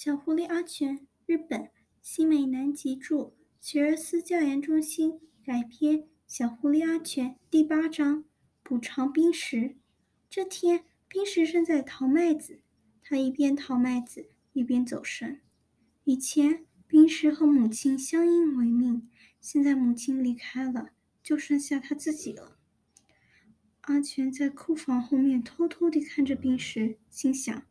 小狐狸阿全，日本新美南吉著，学而思教研中心改编。小狐狸阿全第八章补偿冰石。这天，冰石正在淘麦子，他一边淘麦子一边走神。以前，冰石和母亲相依为命，现在母亲离开了，就剩下他自己了。阿全在库房后面偷偷地看着冰石，心想。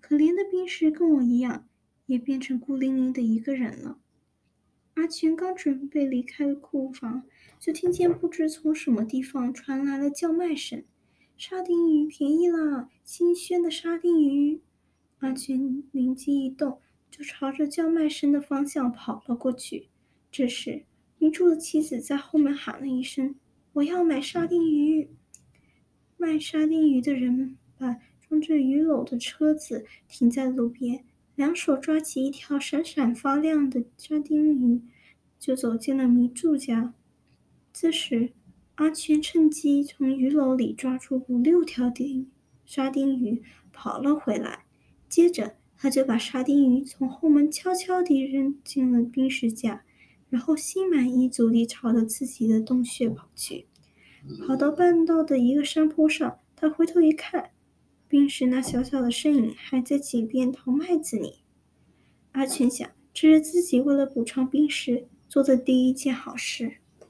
可怜的冰石跟我一样，也变成孤零零的一个人了。阿全刚准备离开库房，就听见不知从什么地方传来了叫卖声：“沙丁鱼便宜啦！新鲜的沙丁鱼！”阿全灵机一动，就朝着叫卖声的方向跑了过去。这时，女主的妻子在后面喊了一声：“我要买沙丁鱼！”卖沙丁鱼的人把。装着鱼篓的车子停在路边，两手抓起一条闪闪发亮的沙丁鱼，就走进了迷住家。这时，阿全趁机从鱼篓里抓出五六条丁沙丁鱼，跑了回来。接着，他就把沙丁鱼从后门悄悄地扔进了冰石架，然后心满意足地朝着自己的洞穴跑去。跑到半道的一个山坡上，他回头一看。冰石那小小的身影还在井边淘麦子呢。阿全想，这是自己为了补偿冰石做的第一件好事。